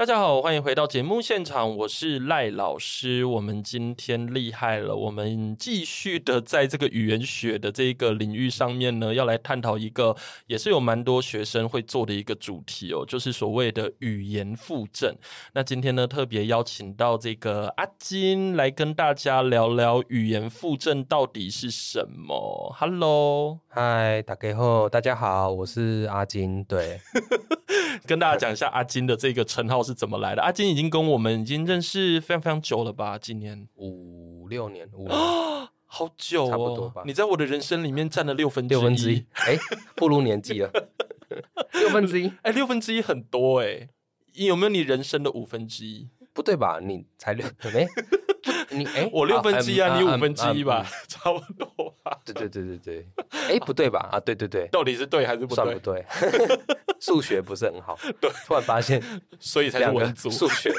大家好，欢迎回到节目现场，我是赖老师。我们今天厉害了，我们继续的在这个语言学的这个领域上面呢，要来探讨一个也是有蛮多学生会做的一个主题哦，就是所谓的语言复振。那今天呢，特别邀请到这个阿金来跟大家聊聊语言复振到底是什么。Hello，嗨，大家好，大家好，我是阿金。对，跟大家讲一下阿金的这个称号是。是怎么来的？阿金已经跟我们已经认识非常非常久了吧？今年五六年，五啊，好久哦，差不多吧。你在我的人生里面占了六分六分之一，哎，不如年纪了，六分之一，哎，六分之一很多哎，有没有你人生的五分之一？不对吧？你才六，没。你哎，我六分之一啊，你五分之一吧，差不多吧。对对对对对，哎，不对吧？啊，对对对，到底是对还是不对？算不对，数学不是很好。对，突然发现，所以才是文组数学。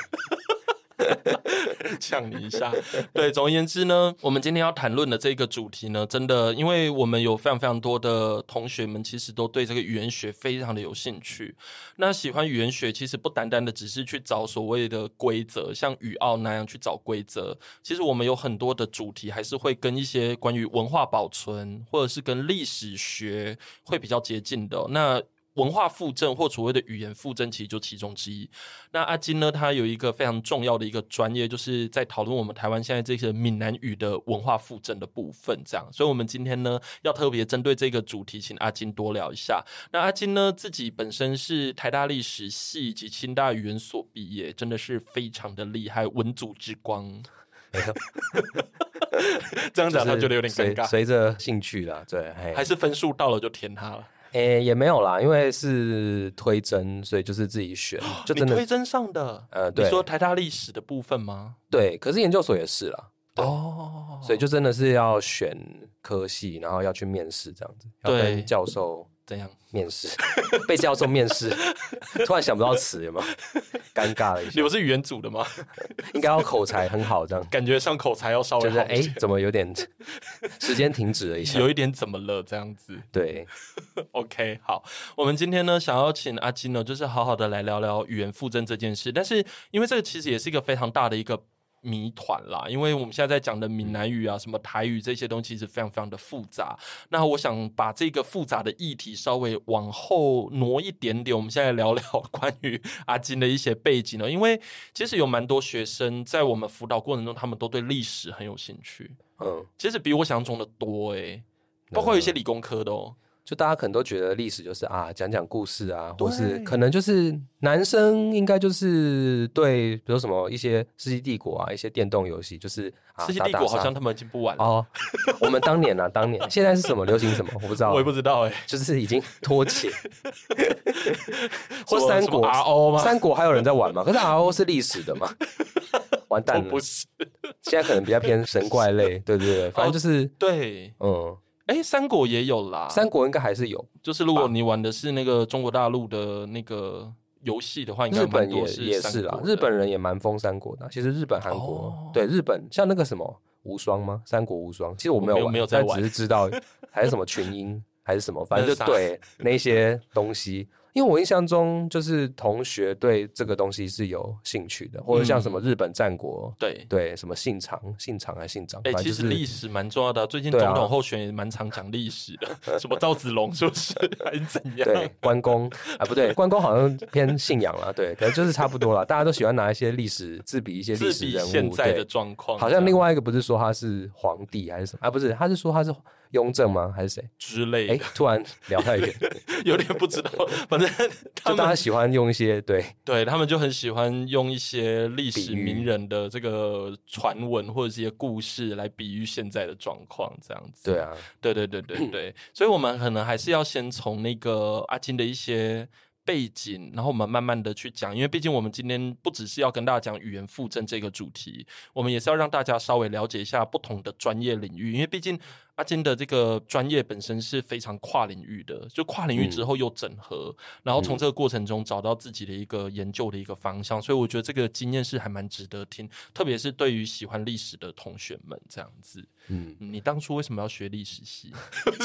呛你一下，对，总而言之呢，我们今天要谈论的这个主题呢，真的，因为我们有非常非常多的同学们，其实都对这个语言学非常的有兴趣。那喜欢语言学，其实不单单的只是去找所谓的规则，像语奥那样去找规则。其实我们有很多的主题，还是会跟一些关于文化保存，或者是跟历史学会比较接近的。那文化复振或所谓的语言复振，其实就其中之一。那阿金呢，他有一个非常重要的一个专业，就是在讨论我们台湾现在这些闽南语的文化复振的部分。这样，所以我们今天呢，要特别针对这个主题，请阿金多聊一下。那阿金呢，自己本身是台大历史系及清大语言所毕业，真的是非常的厉害，文祖之光。没有，这样讲他觉得有点尴尬。随着兴趣啦，对，还是分数到了就填他了。诶、欸，也没有啦，因为是推甄，所以就是自己选，就真的推甄上的。呃，对，你说台大历史的部分吗？对，可是研究所也是啦。哦，所以就真的是要选科系，然后要去面试这样子，要跟教授。怎样面试？被叫做面试，突然想不到词，有没有？尴尬了一下。你不是语言组的吗？应该要口才很好，这样感觉上口才要稍微好。就是哎，怎么有点时间停止了一下？有一点怎么了？这样子。对，OK，好。我们今天呢，想要请阿金呢，就是好好的来聊聊语言复振这件事。但是，因为这个其实也是一个非常大的一个。谜团啦，因为我们现在在讲的闽南语啊，什么台语这些东西是非常非常的复杂。那我想把这个复杂的议题稍微往后挪一点点，我们现在聊聊 关于阿金的一些背景呢。因为其实有蛮多学生在我们辅导过程中，他们都对历史很有兴趣。嗯，其实比我想象中的多诶，包括有一些理工科的哦。就大家可能都觉得历史就是啊，讲讲故事啊，或是可能就是男生应该就是对，比如什么一些《世纪帝国》啊，一些电动游戏，就是《世纪帝国》好像他们已经不玩了哦。我们当年啊，当年现在是什么流行什么，我不知道，我也不知道哎，就是已经脱节。或三国 RO 吗？三国还有人在玩吗？可是 RO 是历史的嘛？完蛋了，不是。现在可能比较偏神怪类，对对对，反正就是对，嗯。哎，三国也有啦。三国应该还是有，就是如果你玩的是那个中国大陆的那个游戏的话，应该日本也也是啦。日本人也蛮疯三国的。其实日本、韩国对日本，像那个什么无双吗？三国无双，其实我没有玩，没有在玩，只是知道还是什么群英还是什么，反正就 对那些东西。因为我印象中，就是同学对这个东西是有兴趣的，或者像什么日本战国，对对，什么信长、信长还是信长？哎，其实历史蛮重要的。最近总统候选也蛮常讲历史的，什么赵子龙是不是？还是怎样？对，关公啊，不对，关公好像偏信仰了，对，可能就是差不多了。大家都喜欢拿一些历史自比一些历史人物现在的状况。好像另外一个不是说他是皇帝还是什么？啊，不是，他是说他是。雍正吗？还是谁之类的？哎，突然聊太远，有点不知道。反正就大家喜欢用一些对对，他们就很喜欢用一些历史名人的这个传闻或者是一些故事来比喻现在的状况，这样子。对啊，对对对对对，所以我们可能还是要先从那个阿金的一些。背景，然后我们慢慢的去讲，因为毕竟我们今天不只是要跟大家讲语言复振这个主题，我们也是要让大家稍微了解一下不同的专业领域，因为毕竟阿金的这个专业本身是非常跨领域的，就跨领域之后又整合，嗯、然后从这个过程中找到自己的一个研究的一个方向，所以我觉得这个经验是还蛮值得听，特别是对于喜欢历史的同学们这样子。嗯，你当初为什么要学历史系？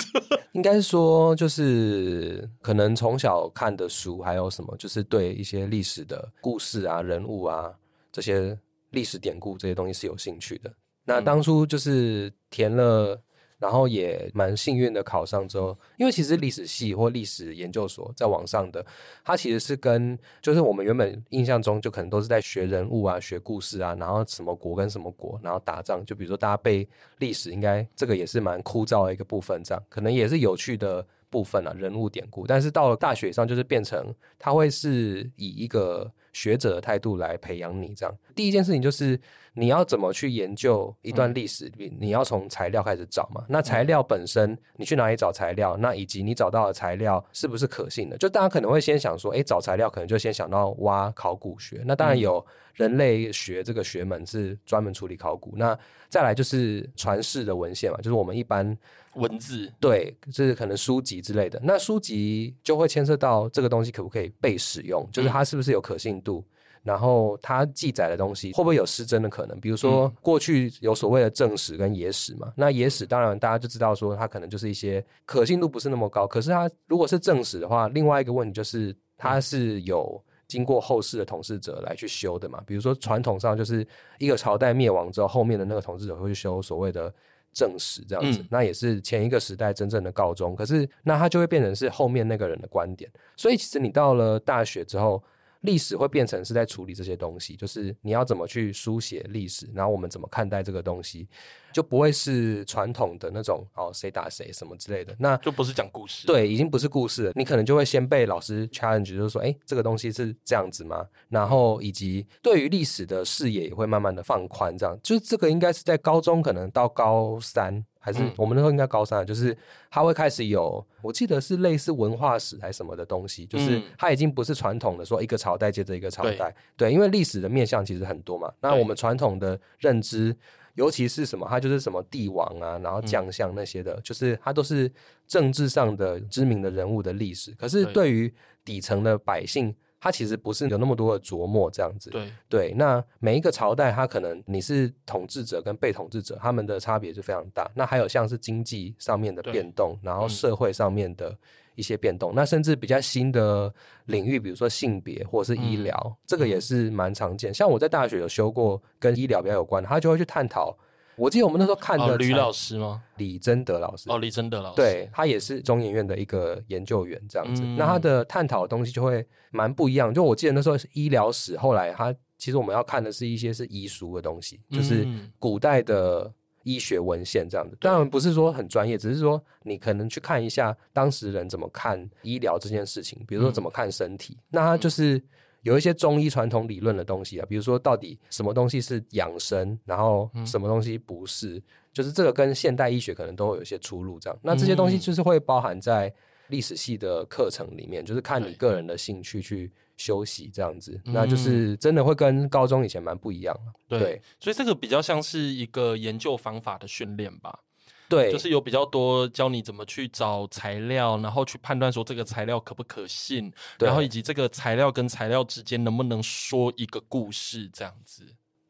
应该说，就是可能从小看的书，还有什么，就是对一些历史的故事啊、人物啊这些历史典故这些东西是有兴趣的。那当初就是填了。然后也蛮幸运的考上之后，因为其实历史系或历史研究所在网上的，它其实是跟就是我们原本印象中就可能都是在学人物啊、学故事啊，然后什么国跟什么国，然后打仗。就比如说大家背历史，应该这个也是蛮枯燥的一个部分，这样可能也是有趣的部分啊，人物典故。但是到了大学上，就是变成它会是以一个学者的态度来培养你这样。第一件事情就是。你要怎么去研究一段历史？嗯、你要从材料开始找嘛。那材料本身，你去哪里找材料？那以及你找到的材料是不是可信的？就大家可能会先想说，哎、欸，找材料可能就先想到挖考古学。那当然有人类学这个学门是专门处理考古。那再来就是传世的文献嘛，就是我们一般文字，对，就是可能书籍之类的。那书籍就会牵涉到这个东西可不可以被使用，就是它是不是有可信度。然后它记载的东西会不会有失真的可能？比如说过去有所谓的正史跟野史嘛，那野史当然大家就知道说它可能就是一些可信度不是那么高。可是它如果是正史的话，另外一个问题就是它是有经过后世的统治者来去修的嘛。比如说传统上就是一个朝代灭亡之后，后面的那个统治者会去修所谓的正史这样子，那也是前一个时代真正的告终。可是那它就会变成是后面那个人的观点。所以其实你到了大学之后。历史会变成是在处理这些东西，就是你要怎么去书写历史，然后我们怎么看待这个东西，就不会是传统的那种哦，谁打谁什么之类的，那就不是讲故事。对，已经不是故事了。你可能就会先被老师 challenge，就是说，哎，这个东西是这样子吗？然后以及对于历史的视野也会慢慢的放宽，这样，就是这个应该是在高中，可能到高三。还是我们那时候应该高三，就是他会开始有，我记得是类似文化史还是什么的东西，就是它已经不是传统的说一个朝代接着一个朝代，对，因为历史的面向其实很多嘛。那我们传统的认知，尤其是什么，他就是什么帝王啊，然后将相那些的，就是他都是政治上的知名的人物的历史。可是对于底层的百姓。他其实不是有那么多的琢磨这样子，对对。那每一个朝代，他可能你是统治者跟被统治者，他们的差别是非常大。那还有像是经济上面的变动，然后社会上面的一些变动，嗯、那甚至比较新的领域，比如说性别或者是医疗，嗯、这个也是蛮常见。像我在大学有修过跟医疗比较有关的，他就会去探讨。我记得我们那时候看的吕老师吗？李贞德老师哦，李贞德老师，对，他也是中研院的一个研究员这样子。嗯、那他的探讨的东西就会蛮不一样。就我记得那时候是医疗史，后来他其实我们要看的是一些是医书的东西，就是古代的医学文献这样子。嗯、当然不是说很专业，只是说你可能去看一下当时人怎么看医疗这件事情，比如说怎么看身体。嗯、那他就是。有一些中医传统理论的东西啊，比如说到底什么东西是养生，然后什么东西不是，嗯、就是这个跟现代医学可能都会有一些出入。这样，那这些东西就是会包含在历史系的课程里面，就是看你个人的兴趣去修习这样子，嗯、那就是真的会跟高中以前蛮不一样。对，对所以这个比较像是一个研究方法的训练吧。对，就是有比较多教你怎么去找材料，然后去判断说这个材料可不可信，然后以及这个材料跟材料之间能不能说一个故事，这样子。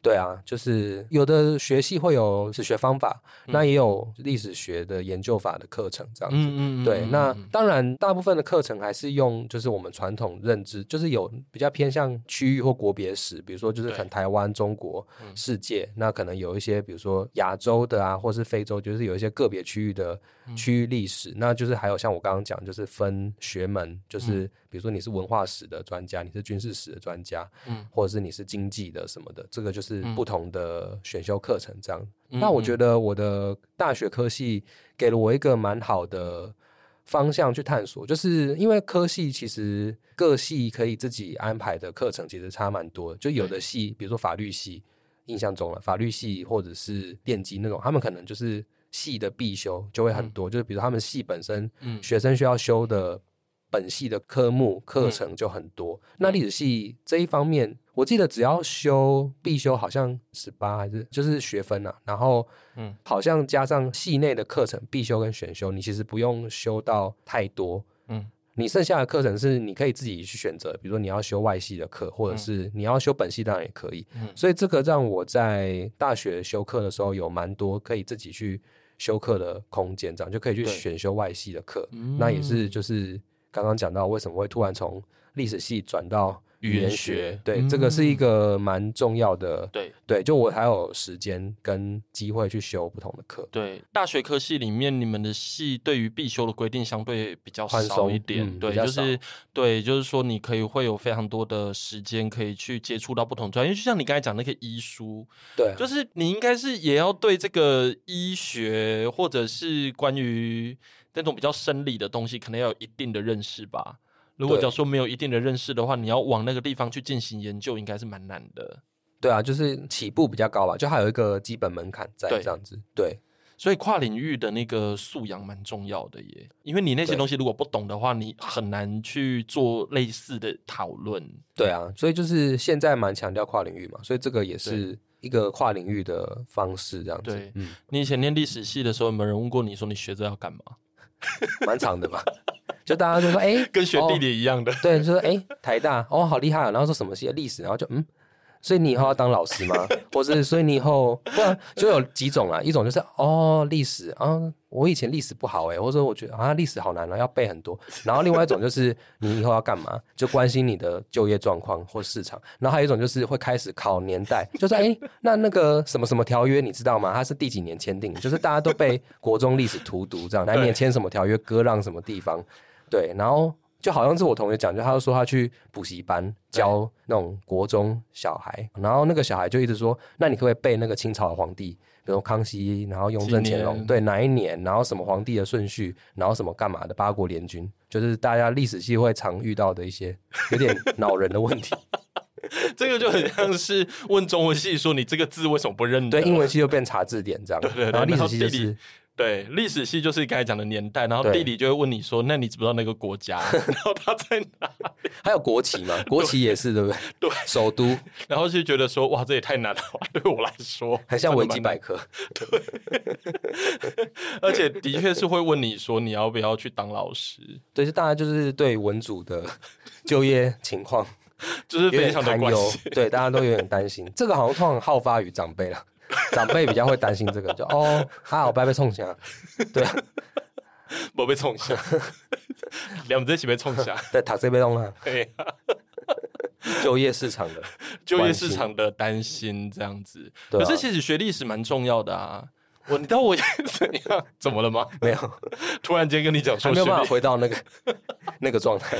对啊，就是有的学系会有史学方法，嗯、那也有历史学的研究法的课程这样子。嗯嗯对，那当然大部分的课程还是用就是我们传统认知，就是有比较偏向区域或国别史，比如说就是可能台湾、中国、世界，那可能有一些比如说亚洲的啊，或是非洲，就是有一些个别区域的区域历史，那就是还有像我刚刚讲，就是分学门，就是。比如说你是文化史的专家，你是军事史的专家，嗯，或者是你是经济的什么的，这个就是不同的选修课程这样。嗯、那我觉得我的大学科系给了我一个蛮好的方向去探索，就是因为科系其实各系可以自己安排的课程其实差蛮多的，就有的系，比如说法律系，印象中了法律系或者是电机那种，他们可能就是系的必修就会很多，嗯、就是比如他们系本身学生需要修的。本系的科目课程就很多。嗯、那历史系这一方面，我记得只要修必修好像十八还是就是学分啊，然后嗯，好像加上系内的课程必修跟选修，你其实不用修到太多。嗯。你剩下的课程是你可以自己去选择，比如说你要修外系的课，或者是你要修本系，当然也可以。嗯，所以这个让我在大学修课的时候有蛮多可以自己去修课的空间，这样就可以去选修外系的课。那也是就是刚刚讲到为什么会突然从历史系转到。语言学，对，嗯、这个是一个蛮重要的。对对，就我还有时间跟机会去修不同的课。对，大学科系里面，你们的系对于必修的规定相对比较少一点。嗯、对，就是对，就是说你可以会有非常多的时间可以去接触到不同专业，就像你刚才讲那个医书，对，就是你应该是也要对这个医学或者是关于那种比较生理的东西，可能要有一定的认识吧。如果假如说没有一定的认识的话，你要往那个地方去进行研究，应该是蛮难的。对啊，就是起步比较高吧，就还有一个基本门槛在这样子。对，对，所以跨领域的那个素养蛮重要的耶，因为你那些东西如果不懂的话，你很难去做类似的讨论。对啊，所以就是现在蛮强调跨领域嘛，所以这个也是一个跨领域的方式，这样子。对，嗯，你以前念历史系的时候，有没有人问过你说你学这要干嘛？蛮长的吧。就大家就说，哎、欸，跟学地理一样的，哦、对，就说，哎、欸，台大，哦，好厉害啊！然后说什么系历史，然后就，嗯，所以你以后要当老师吗？或是，所以你以后，不然就有几种啊，一种就是，哦，历史啊，我以前历史不好哎，或者说我觉得啊，历史好难啊，要背很多。然后另外一种就是，你以后要干嘛？就关心你的就业状况或市场。然后还有一种就是会开始考年代，就是，哎、欸，那那个什么什么条约你知道吗？它是第几年签订？就是大家都被国中历史荼毒这样，哪一年签什么条约，割让什么地方。对，然后就好像是我同学讲，就他就说他去补习班教那种国中小孩，然后那个小孩就一直说，那你可不可以背那个清朝的皇帝，比如康熙，然后雍正、乾隆，对，哪一年，然后什么皇帝的顺序，然后什么干嘛的八国联军，就是大家历史系会常遇到的一些有点恼人的问题。这个就很像是问中文系说你这个字为什么不认得？对，英文系就变查字典这样，对对对，然后历史系就是。对，历史系就是刚才讲的年代，然后地理就会问你说：“那你知不知道那个国家？然后它在哪里？还有国旗嘛？国旗也是对不对？对，首都。然后就觉得说：哇，这也太难了，对我来说，很像维基百科。对，而且的确是会问你说你要不要去当老师？对，是大家就是对文组的就业情况 就是非常的担忧，对，大家都有点担心。这个好像通常好发于长辈了。长辈比较会担心这个，就哦，还好，不要被冲下，对啊，没被冲下，两只一起被冲下，对，塔这被弄了，对，就业市场的就业市场的担心这样子，可是其实学历史蛮重要的啊。我你知道我怎样？怎么了吗？没有，突然间跟你讲说，没有办法回到那个那个状态。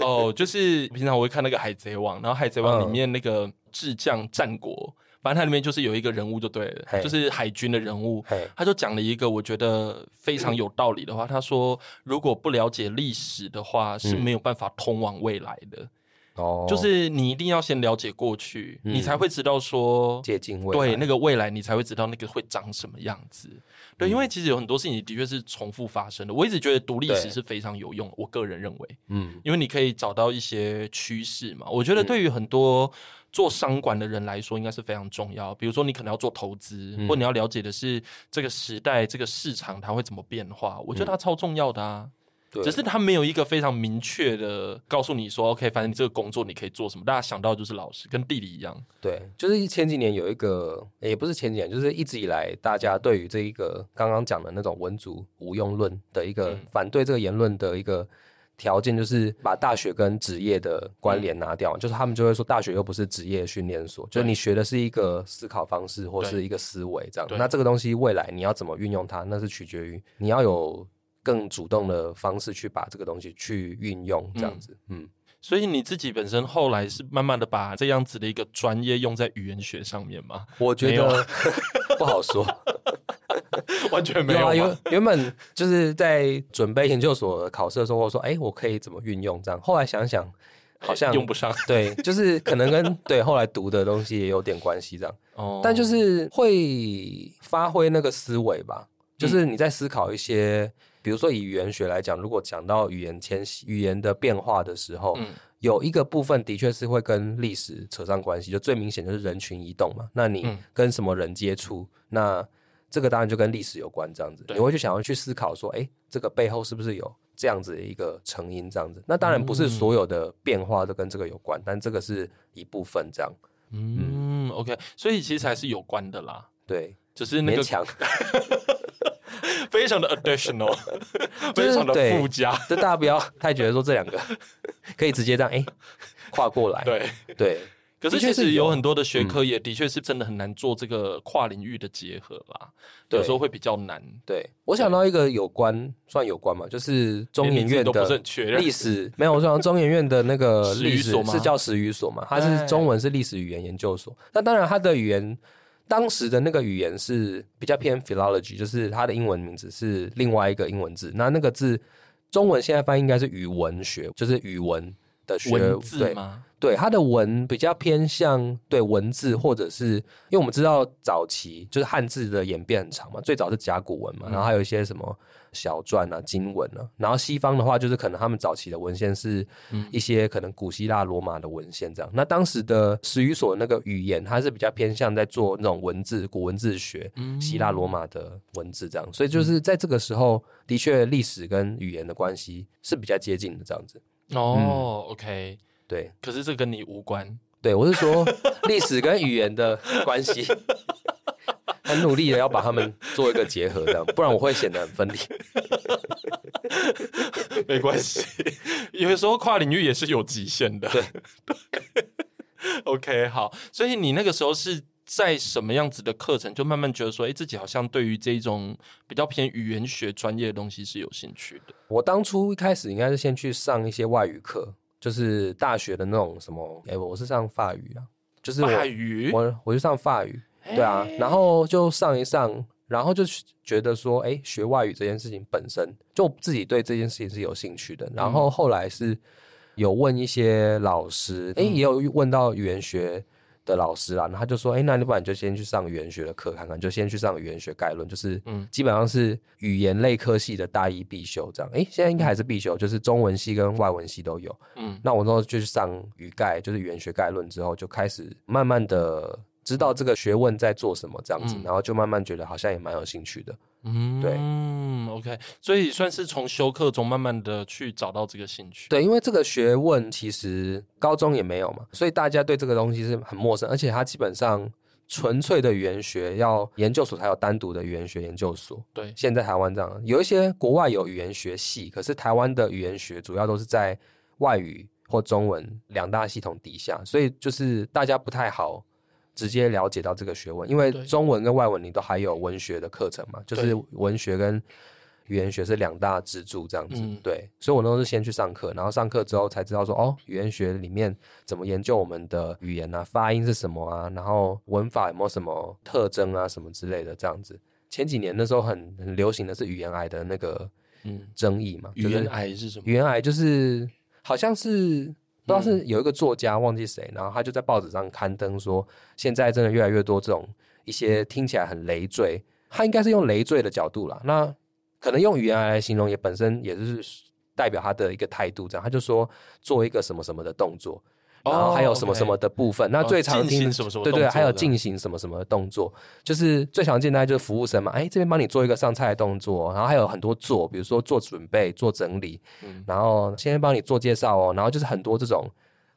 哦，就是平常我会看那个海贼王，然后海贼王里面那个智将战国。反正它里面就是有一个人物就对了，就是海军的人物，他就讲了一个我觉得非常有道理的话。他说：“如果不了解历史的话，是没有办法通往未来的。哦，就是你一定要先了解过去，你才会知道说接近未来，对那个未来，你才会知道那个会长什么样子。对，因为其实有很多事情的确是重复发生的。我一直觉得读历史是非常有用，我个人认为，嗯，因为你可以找到一些趋势嘛。我觉得对于很多。做商管的人来说，应该是非常重要。比如说，你可能要做投资，嗯、或你要了解的是这个时代、这个市场它会怎么变化。我觉得它超重要的啊，嗯、只是它没有一个非常明确的告诉你说，OK，反正你这个工作你可以做什么。大家想到就是老师跟地理一样。对，就是前几年有一个，也不是前几年，就是一直以来大家对于这一个刚刚讲的那种文族无用论的一个反对这个言论的一个。条件就是把大学跟职业的关联拿掉，嗯、就是他们就会说大学又不是职业训练所，就是你学的是一个思考方式或是一个思维这样。那这个东西未来你要怎么运用它，那是取决于你要有更主动的方式去把这个东西去运用这样子。嗯，嗯所以你自己本身后来是慢慢的把这样子的一个专业用在语言学上面吗？我觉得 不好说。完全没有啊！原原本就是在准备研究所考试的时候，我说：“哎、欸，我可以怎么运用这样？”后来想想，好像 用不上。对，就是可能跟对后来读的东西也有点关系这样。哦，但就是会发挥那个思维吧，就是你在思考一些比如说以语言学来讲，如果讲到语言迁徙、语言的变化的时候，嗯，有一个部分的确是会跟历史扯上关系，就最明显就是人群移动嘛。那你跟什么人接触，嗯，那这个当然就跟历史有关，这样子，你会去想要去思考说，哎，这个背后是不是有这样子的一个成因，这样子。那当然不是所有的变化都跟这个有关，嗯，但这个是一部分，这样。嗯，嗯，OK，所以其实还是有关的啦。对，只是那个强。非常的 additional，非常的附加，就大家不要太觉得说这两个 可以直接这样哎、欸、跨过来。对对，可是确实有很多的学科也的确是真的很难做这个跨领域的结合啦，嗯、有时候会比较难。对，我想到一个有关算有关嘛，就是中研院的历史，没有，我想中研院的那个历史是叫史语所嘛，它是中文是历史语言研究所，那当然它的语言。当时的那个语言是比较偏 philology，就是它的英文名字是另外一个英文字。那那个字中文现在翻译应该是语文学，就是语文的学文字吗？对，它的文比较偏向对文字，或者是因为我们知道早期就是汉字的演变很长嘛，最早是甲骨文嘛，然后还有一些什么。小篆啊，经文啊，然后西方的话，就是可能他们早期的文献是一些可能古希腊、罗马的文献这样。嗯、那当时的史语所那个语言，它是比较偏向在做那种文字、古文字学，嗯、希腊罗马的文字这样。所以就是在这个时候，的确历史跟语言的关系是比较接近的这样子。哦、嗯、，OK，对。可是这跟你无关。对，我是说历史跟语言的关系。很努力的要把他们做一个结合，这样不然我会显得很分离。没关系，有的时候跨领域也是有极限的。对，OK，好。所以你那个时候是在什么样子的课程，就慢慢觉得说，哎、欸，自己好像对于这种比较偏语言学专业的东西是有兴趣的。我当初一开始应该是先去上一些外语课，就是大学的那种什么，哎、欸，我是上法语啊，就是法语，我我就上法语。对啊，然后就上一上，然后就觉得说，哎，学外语这件事情本身就自己对这件事情是有兴趣的。然后后来是有问一些老师，哎，也有问到语言学的老师啦，然后他就说，哎，那你不然就先去上语言学的课看看，就先去上语言学概论，就是嗯，基本上是语言类科系的大一必修这样。哎，现在应该还是必修，就是中文系跟外文系都有。嗯，那我之后就去上语概，就是语言学概论之后，就开始慢慢的。知道这个学问在做什么，这样子，嗯、然后就慢慢觉得好像也蛮有兴趣的。嗯，对，嗯，OK，所以算是从修课中慢慢的去找到这个兴趣。对，因为这个学问其实高中也没有嘛，所以大家对这个东西是很陌生，而且它基本上纯粹的语言学要研究所才有单独的语言学研究所。对，现在台湾这样，有一些国外有语言学系，可是台湾的语言学主要都是在外语或中文两大系统底下，所以就是大家不太好。直接了解到这个学问，因为中文跟外文你都还有文学的课程嘛，就是文学跟语言学是两大支柱这样子。嗯、对，所以我都是先去上课，然后上课之后才知道说，哦，语言学里面怎么研究我们的语言啊，发音是什么啊，然后文法有没有什么特征啊，什么之类的这样子。前几年那时候很很流行的是语言癌的那个嗯争议嘛，语言癌是什么？语言癌就是好像是。不知道是有一个作家忘记谁，然后他就在报纸上刊登说，现在真的越来越多这种一些听起来很累赘，他应该是用累赘的角度啦，那可能用语言来形容也本身也是代表他的一个态度，这样他就说做一个什么什么的动作。然后还有什么什么的部分，oh. 那最常听什么什么对对，还有进行什么什么动作，就是最常见的就是服务生嘛，哎，这边帮你做一个上菜的动作，然后还有很多做，比如说做准备、做整理，嗯、然后先帮你做介绍哦，然后就是很多这种。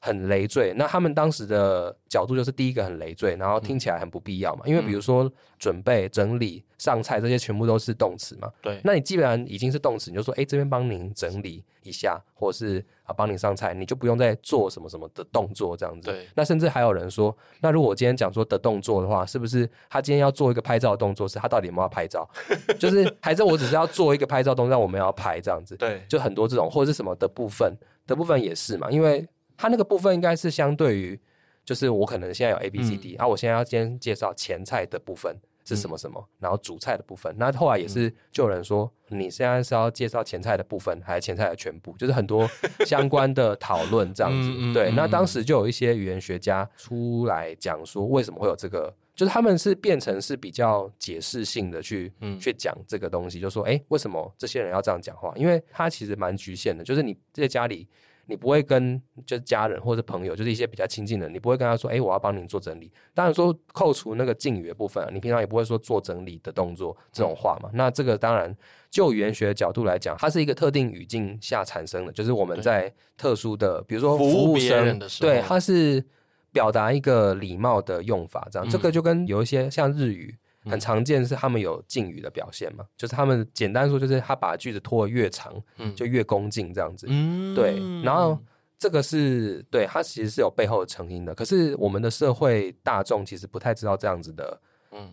很累赘，那他们当时的角度就是第一个很累赘，然后听起来很不必要嘛。嗯、因为比如说准备、整理、上菜这些全部都是动词嘛。对，那你基本上已经是动词，你就说，哎，这边帮您整理一下，或者是啊帮您上菜，你就不用再做什么什么的动作这样子。对，那甚至还有人说，那如果我今天讲说的动作的话，是不是他今天要做一个拍照的动作，是他到底有没有要拍照？就是还是我只是要做一个拍照动作，让我们要拍这样子？对，就很多这种，或者是什么的部分的部分也是嘛，因为。它那个部分应该是相对于，就是我可能现在有 A B C D，、嗯、啊，我现在要先介绍前菜的部分，是什么什么，嗯、然后主菜的部分。那后来也是就有人说，嗯、你现在是要介绍前菜的部分，还是前菜的全部？就是很多相关的讨论这样子。嗯、对，那当时就有一些语言学家出来讲说，为什么会有这个？就是他们是变成是比较解释性的去、嗯、去讲这个东西，就说，哎，为什么这些人要这样讲话？因为他其实蛮局限的，就是你在家里。你不会跟就是家人或者朋友，就是一些比较亲近的人，你不会跟他说：“哎，我要帮你做整理。”当然说扣除那个敬语的部分啊，你平常也不会说做整理的动作这种话嘛。嗯、那这个当然就语言学的角度来讲，它是一个特定语境下产生的，就是我们在特殊的，比如说服务生，对，它是表达一个礼貌的用法，这样、嗯、这个就跟有一些像日语。很常见是他们有敬语的表现嘛，就是他们简单说就是他把句子拖得越长，嗯，就越恭敬这样子，嗯，对。然后这个是对，他其实是有背后的成因的。可是我们的社会大众其实不太知道这样子的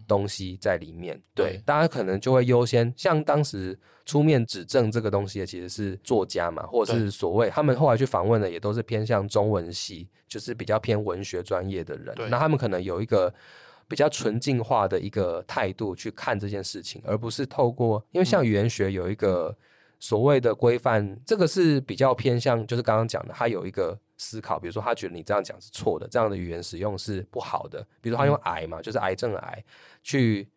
东西在里面，嗯、对，对。大家可能就会优先像当时出面指证这个东西的其实是作家嘛，或者是所谓他们后来去访问的也都是偏向中文系，就是比较偏文学专业的人，那他们可能有一个。比较纯净化的一个态度去看这件事情，而不是透过，因为像语言学有一个所谓的规范，嗯、这个是比较偏向，就是刚刚讲的，他有一个思考，比如说他觉得你这样讲是错的，这样的语言使用是不好的，比如说他用癌嘛，嗯、就是癌症的癌去，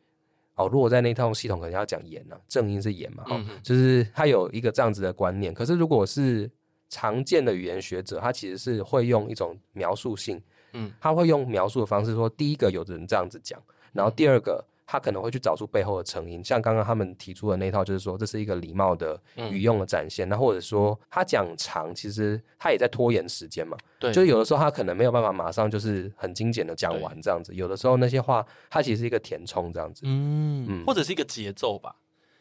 哦，如果在那套系统可能要讲炎呢，正音是炎嘛，嗯、就是他有一个这样子的观念，可是如果是常见的语言学者，他其实是会用一种描述性。嗯，他会用描述的方式说，第一个有的人这样子讲，然后第二个他可能会去找出背后的成因，像刚刚他们提出的那套，就是说这是一个礼貌的语用的展现，那、嗯、或者说他讲长，其实他也在拖延时间嘛，对，就是有的时候他可能没有办法马上就是很精简的讲完这样子，有的时候那些话它其实是一个填充这样子，嗯，嗯。或者是一个节奏吧。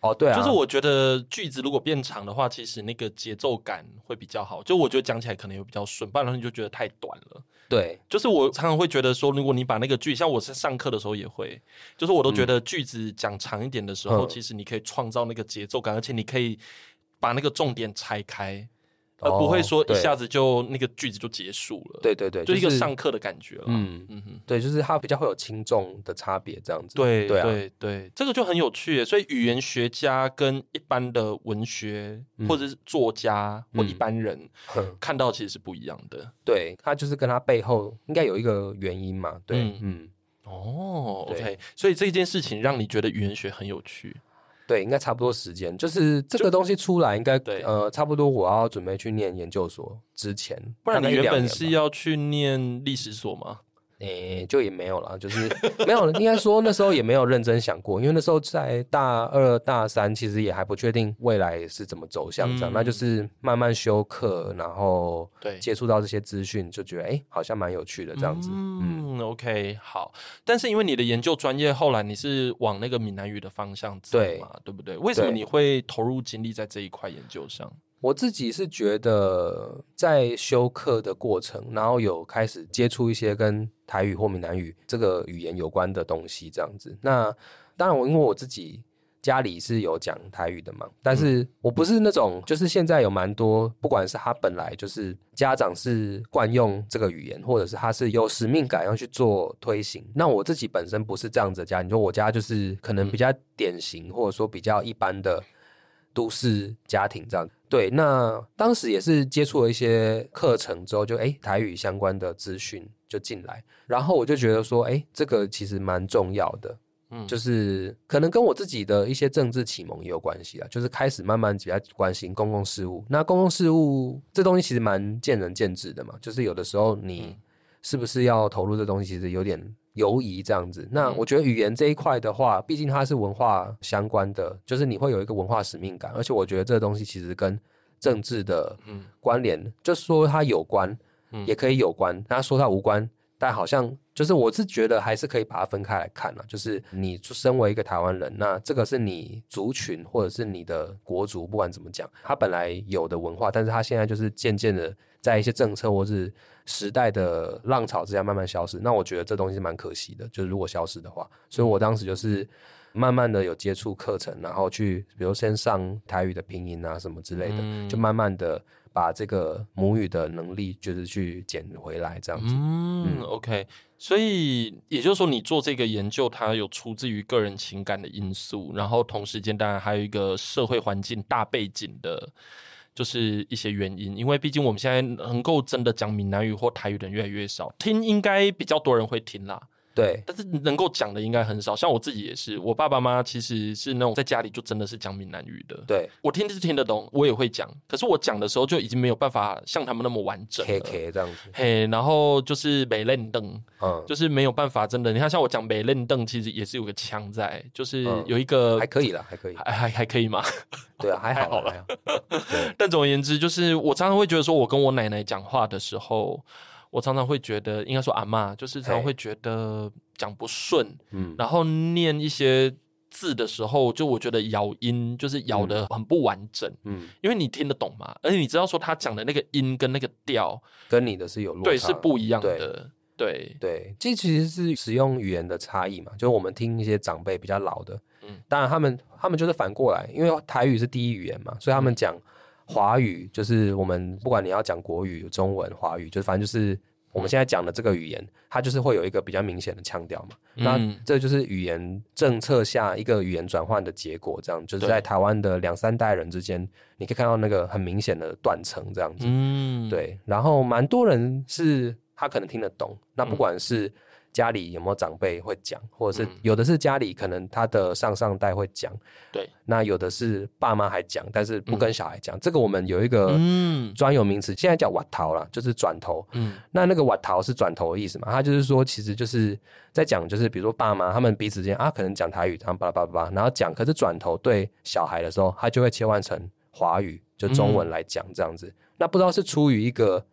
哦，对啊，就是我觉得句子如果变长的话，其实那个节奏感会比较好。就我觉得讲起来可能也比较顺，不然你就觉得太短了。对，就是我常常会觉得说，如果你把那个句，像我在上课的时候也会，就是我都觉得句子讲长一点的时候，嗯、其实你可以创造那个节奏感，而且你可以把那个重点拆开。而不会说一下子就那个句子就结束了。对对对，就一个上课的感觉了。嗯嗯哼，对，就是它比较会有轻重的差别，这样子。对对对对，这个就很有趣。所以语言学家跟一般的文学或者是作家或一般人 看到其实是不一样的。对，他就是跟他背后应该有一个原因嘛。对，嗯。哦，OK。所以这件事情让你觉得语言学很有趣。对，应该差不多时间，就是这个东西出来，应该对呃，差不多我要准备去念研究所之前，不然你原本是要去念历史所吗？诶、欸，就也没有了，就是没有。应该说那时候也没有认真想过，因为那时候在大二、大三，其实也还不确定未来是怎么走向这样。嗯、那就是慢慢修课，然后对接触到这些资讯，就觉得哎、欸，好像蛮有趣的这样子。嗯，嗯，OK，好。但是因为你的研究专业后来你是往那个闽南语的方向走嘛，对，对不对？为什么你会投入精力在这一块研究上？我自己是觉得，在修课的过程，然后有开始接触一些跟台语或闽南语这个语言有关的东西，这样子。那当然，我因为我自己家里是有讲台语的嘛，但是我不是那种，就是现在有蛮多，不管是他本来就是家长是惯用这个语言，或者是他是有使命感要去做推行。那我自己本身不是这样子的家，你说我家就是可能比较典型，或者说比较一般的。都市家庭这样，对，那当时也是接触了一些课程之后就，就诶台语相关的资讯就进来，然后我就觉得说，诶这个其实蛮重要的，嗯，就是可能跟我自己的一些政治启蒙也有关系啊，就是开始慢慢比较关心公共事务。那公共事务这东西其实蛮见仁见智的嘛，就是有的时候你是不是要投入这东西，其实有点。犹疑这样子，那我觉得语言这一块的话，毕竟它是文化相关的，就是你会有一个文化使命感，而且我觉得这个东西其实跟政治的关联，嗯、就是说它有关，也可以有关，那说它无关，但好像就是我是觉得还是可以把它分开来看了，就是你身为一个台湾人，那这个是你族群或者是你的国族，不管怎么讲，它本来有的文化，但是它现在就是渐渐的在一些政策或是。时代的浪潮之下慢慢消失，那我觉得这东西是蛮可惜的。就是如果消失的话，所以我当时就是慢慢的有接触课程，然后去比如先上台语的拼音啊什么之类的，嗯、就慢慢的把这个母语的能力就是去捡回来这样子。嗯，嗯，OK。所以也就是说，你做这个研究，它有出自于个人情感的因素，然后同时间当然还有一个社会环境大背景的，就是一些原因。因为毕竟我们现在能够真的讲闽南语或台语的人越来越少，听应该比较多人会听啦。对，但是能够讲的应该很少。像我自己也是，我爸爸妈妈其实是那种在家里就真的是讲闽南语的。对，我听是听得懂，我也会讲。可是我讲的时候就已经没有办法像他们那么完整了。K K 这样子。嘿，然后就是美嫩邓，嗯，就是没有办法真的。你看，像我讲美嫩邓，其实也是有个腔在，就是有一个、嗯、还可以了，还可以，还还还可以吗？对啊，还好，还好了。但总而言之，就是我常常会觉得说，我跟我奶奶讲话的时候。我常常会觉得，应该说阿嬷，就是常常会觉得讲不顺，嗯，然后念一些字的时候，就我觉得咬音就是咬得很不完整，嗯，因为你听得懂嘛，而且你知道说他讲的那个音跟那个调跟你的是有落差，对，是不一样的，对对，这其实是使用语言的差异嘛，就是我们听一些长辈比较老的，嗯，当然他们他们就是反过来，因为台语是第一语言嘛，所以他们讲。嗯华语就是我们不管你要讲国语、中文、华语，就是反正就是我们现在讲的这个语言，它就是会有一个比较明显的腔调嘛。嗯、那这就是语言政策下一个语言转换的结果，这样就是在台湾的两三代人之间，你可以看到那个很明显的断层这样子。嗯，对。然后蛮多人是他可能听得懂，那不管是。家里有没有长辈会讲，或者是有的是家里可能他的上上代会讲，对，那有的是爸妈还讲，但是不跟小孩讲。这个我们有一个专有名词，现在叫瓦头啦，就是转头。嗯，那那个瓦头是转头的意思嘛？他就是说，其实就是在讲，就是比如说爸妈他们彼此间啊，可能讲台语，然后巴拉巴拉巴拉，然后讲，可是转头对小孩的时候，他就会切换成华语，就中文来讲这样子。那不知道是出于一个。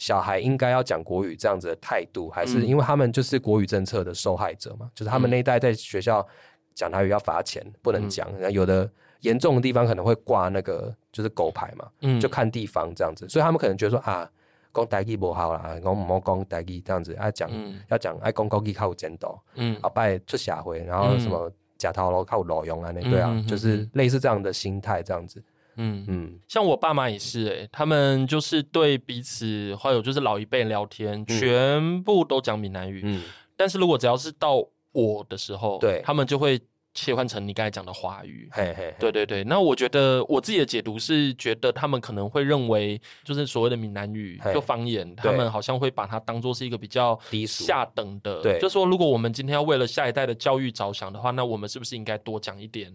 小孩应该要讲国语这样子的态度，还是因为他们就是国语政策的受害者嘛？嗯、就是他们那一代在学校讲台语要罚钱，不能讲。嗯、有的严重的地方可能会挂那个就是狗牌嘛，嗯、就看地方这样子。所以他们可能觉得说啊，讲台语不好啦，讲唔好讲台语这样子，要讲、嗯、要讲爱讲国语较有前途。嗯，阿拜出社会，然后什么假头路较有路用啊？那对啊，嗯、就是类似这样的心态这样子。嗯嗯，像我爸妈也是哎、欸，他们就是对彼此，还有就是老一辈聊天，嗯、全部都讲闽南语。嗯，但是如果只要是到我的时候，对，他们就会。切换成你刚才讲的华语，嘿嘿嘿，对对对。那我觉得我自己的解读是，觉得他们可能会认为，就是所谓的闽南语就方言，他们好像会把它当做是一个比较低下等的。对，就说如果我们今天要为了下一代的教育着想的话，那我们是不是应该多讲一点，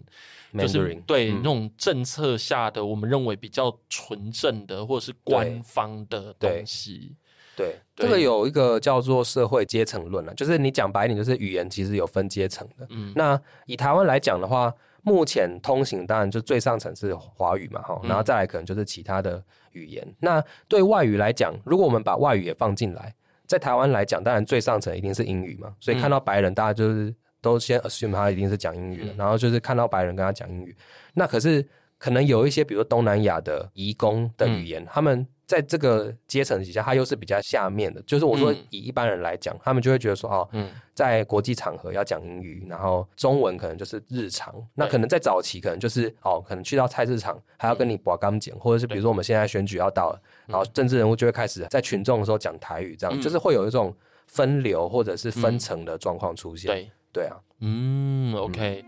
就是对那种政策下的我们认为比较纯正的或者是官方的东西。对，这个有一个叫做社会阶层论了，就是你讲白一点，就是语言其实有分阶层的。嗯，那以台湾来讲的话，目前通行当然就最上层是华语嘛，哈，然后再来可能就是其他的语言。嗯、那对外语来讲，如果我们把外语也放进来，在台湾来讲，当然最上层一定是英语嘛，所以看到白人，大家就是都先 assume 他一定是讲英语的，嗯、然后就是看到白人跟他讲英语。那可是可能有一些，比如东南亚的移工的语言，嗯、他们。在这个阶层底下，他又是比较下面的。就是我说，以一般人来讲，嗯、他们就会觉得说，哦，嗯、在国际场合要讲英语，然后中文可能就是日常。那可能在早期，可能就是哦，可能去到菜市场还要跟你拔钢剪，嗯、或者是比如说我们现在选举要到了，然后政治人物就会开始在群众的时候讲台语，这样、嗯、就是会有一种分流或者是分层的状况出现。对，对啊，嗯，OK。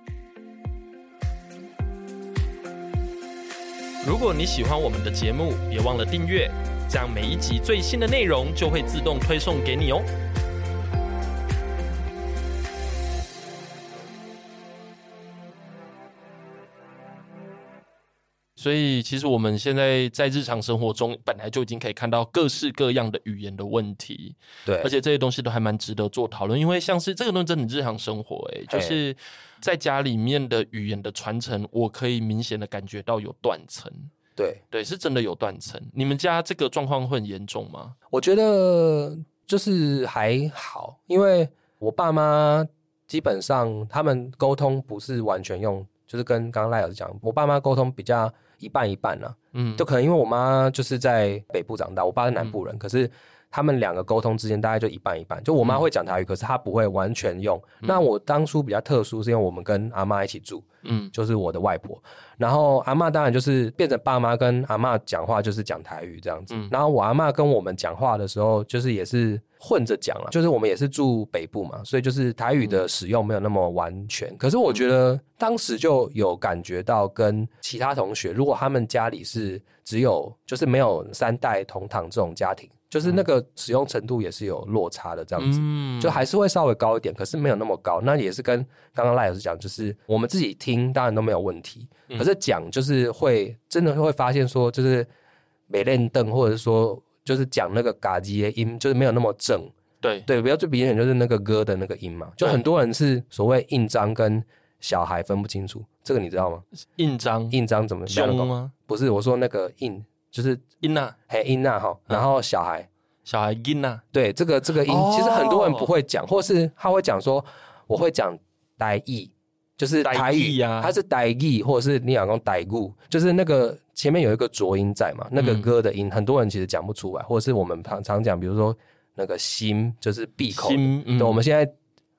如果你喜欢我们的节目，别忘了订阅，这样每一集最新的内容就会自动推送给你哦。所以，其实我们现在在日常生活中，本来就已经可以看到各式各样的语言的问题。对，而且这些东西都还蛮值得做讨论，因为像是这个东西真的日常生活，哎，就是。在家里面的语言的传承，我可以明显的感觉到有断层。对对，是真的有断层。你们家这个状况会很严重吗？我觉得就是还好，因为我爸妈基本上他们沟通不是完全用，就是跟刚刚赖老师讲，我爸妈沟通比较一半一半了。嗯，就可能因为我妈就是在北部长大，我爸是南部人，嗯、可是。他们两个沟通之间大概就一半一半。就我妈会讲台语，可是她不会完全用。嗯、那我当初比较特殊，是因为我们跟阿妈一起住，嗯，就是我的外婆。然后阿妈当然就是变成爸妈跟阿妈讲话就是讲台语这样子。嗯、然后我阿妈跟我们讲话的时候，就是也是混着讲了。就是我们也是住北部嘛，所以就是台语的使用没有那么完全。嗯、可是我觉得当时就有感觉到跟其他同学，如果他们家里是只有就是没有三代同堂这种家庭。就是那个使用程度也是有落差的，这样子，嗯、就还是会稍微高一点，可是没有那么高。那也是跟刚刚赖老师讲，就是我们自己听当然都没有问题，嗯、可是讲就是会真的会发现说，就是没练凳，或者说就是讲那个嘎吉的音，就是没有那么正。对对，比较最明显就是那个歌的那个音嘛，就很多人是所谓印章跟小孩分不清楚，这个你知道吗？印章印章怎么凶吗？不是，我说那个印。就是音呐，嘿音呐哈，然后小孩，小孩音呐，对，这个这个音，其实很多人不会讲，或是他会讲说，我会讲台语，就是台语呀，他是台语，或者是你老公台语，就是那个前面有一个浊音在嘛，那个歌的音，很多人其实讲不出来，或者是我们常常讲，比如说那个心，就是闭口，对，我们现在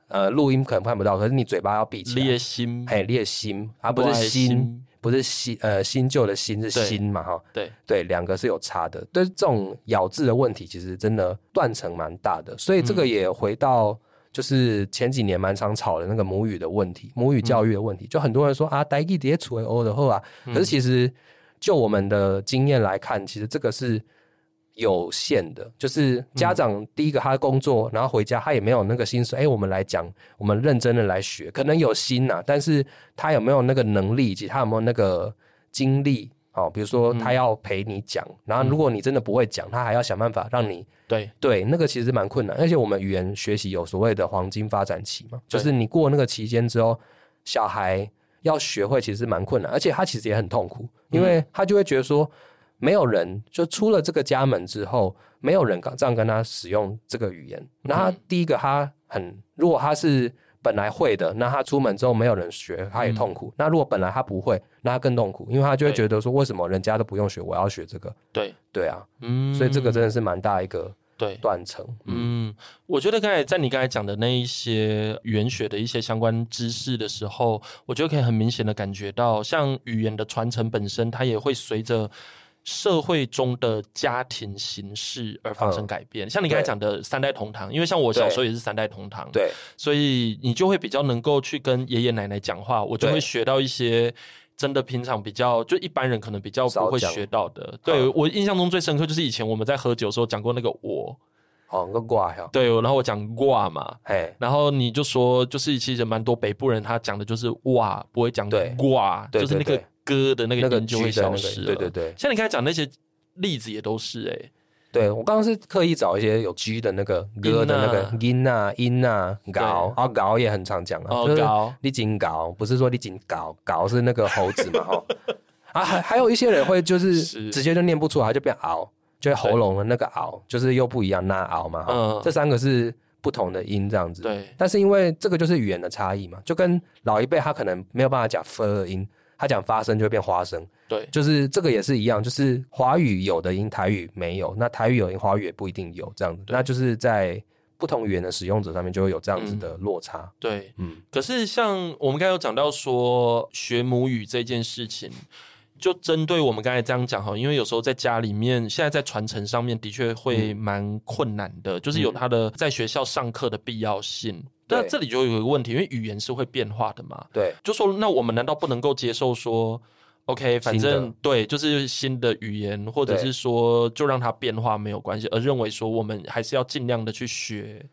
呃录音可能看不到，可是你嘴巴要闭起来，裂心，嘿裂心，而不是心。不是新呃新旧的新是新嘛哈？对对，两个是有差的。对这种咬字的问题，其实真的断层蛮大的。所以这个也回到就是前几年蛮常吵的那个母语的问题，母语教育的问题。就很多人说啊，台语直接处为后啊，可是其实就我们的经验来看，其实这个是。有限的，就是家长第一个他工作，嗯、然后回家他也没有那个心思。哎、欸，我们来讲，我们认真的来学，可能有心呐、啊，但是他有没有那个能力，以及他有没有那个精力？哦，比如说他要陪你讲，嗯、然后如果你真的不会讲，他还要想办法让你对对，那个其实蛮困难。而且我们语言学习有所谓的黄金发展期嘛，就是你过那个期间之后，小孩要学会其实蛮困难，而且他其实也很痛苦，因为他就会觉得说。没有人就出了这个家门之后，没有人这样跟他使用这个语言。那他第一个，他很如果他是本来会的，那他出门之后没有人学，他也痛苦。嗯、那如果本来他不会，那他更痛苦，因为他就会觉得说，为什么人家都不用学，我要学这个？对对啊，嗯，所以这个真的是蛮大一个对断层。嗯，我觉得刚才在你刚才讲的那一些语言学的一些相关知识的时候，我觉得可以很明显的感觉到，像语言的传承本身，它也会随着。社会中的家庭形式而发生改变，嗯、像你刚才讲的三代同堂，因为像我小时候也是三代同堂，对，所以你就会比较能够去跟爷爷奶奶讲话，我就会学到一些真的平常比较就一般人可能比较不会学到的。讲。对、嗯、我印象中最深刻就是以前我们在喝酒的时候讲过那个我，哦，个卦呀，对，然后我讲卦嘛，嘿。然后你就说就是其实蛮多北部人他讲的就是哇，不会讲挂，对就是那个。歌的那个音就会消失了，对对对。像你刚才讲那些例子也都是哎、欸，对我刚刚是刻意找一些有 G 的那个歌的那个音啊音啊搞啊搞也很常讲啊，就是你紧搞不是说你紧搞搞是那个猴子嘛 哈啊还还有一些人会就是直接就念不出来就变熬，就喉咙的那个熬就是又不一样那熬嘛哈，这三个是不同的音这样子，对。但是因为这个就是语言的差异嘛，就跟老一辈他可能没有办法讲 f 音。他讲发声就会变花生，对，就是这个也是一样，就是华语有的音台语没有，那台语有音华语也不一定有这样子，那就是在不同语言的使用者上面就会有这样子的落差。嗯、对，嗯。可是像我们刚才有讲到说学母语这件事情，就针对我们刚才这样讲哈，因为有时候在家里面，现在在传承上面的确会蛮困难的，嗯、就是有他的在学校上课的必要性。那这里就有一个问题，因为语言是会变化的嘛。对，就说那我们难道不能够接受说，OK，反正对，就是新的语言，或者是说就让它变化没有关系，而认为说我们还是要尽量的去学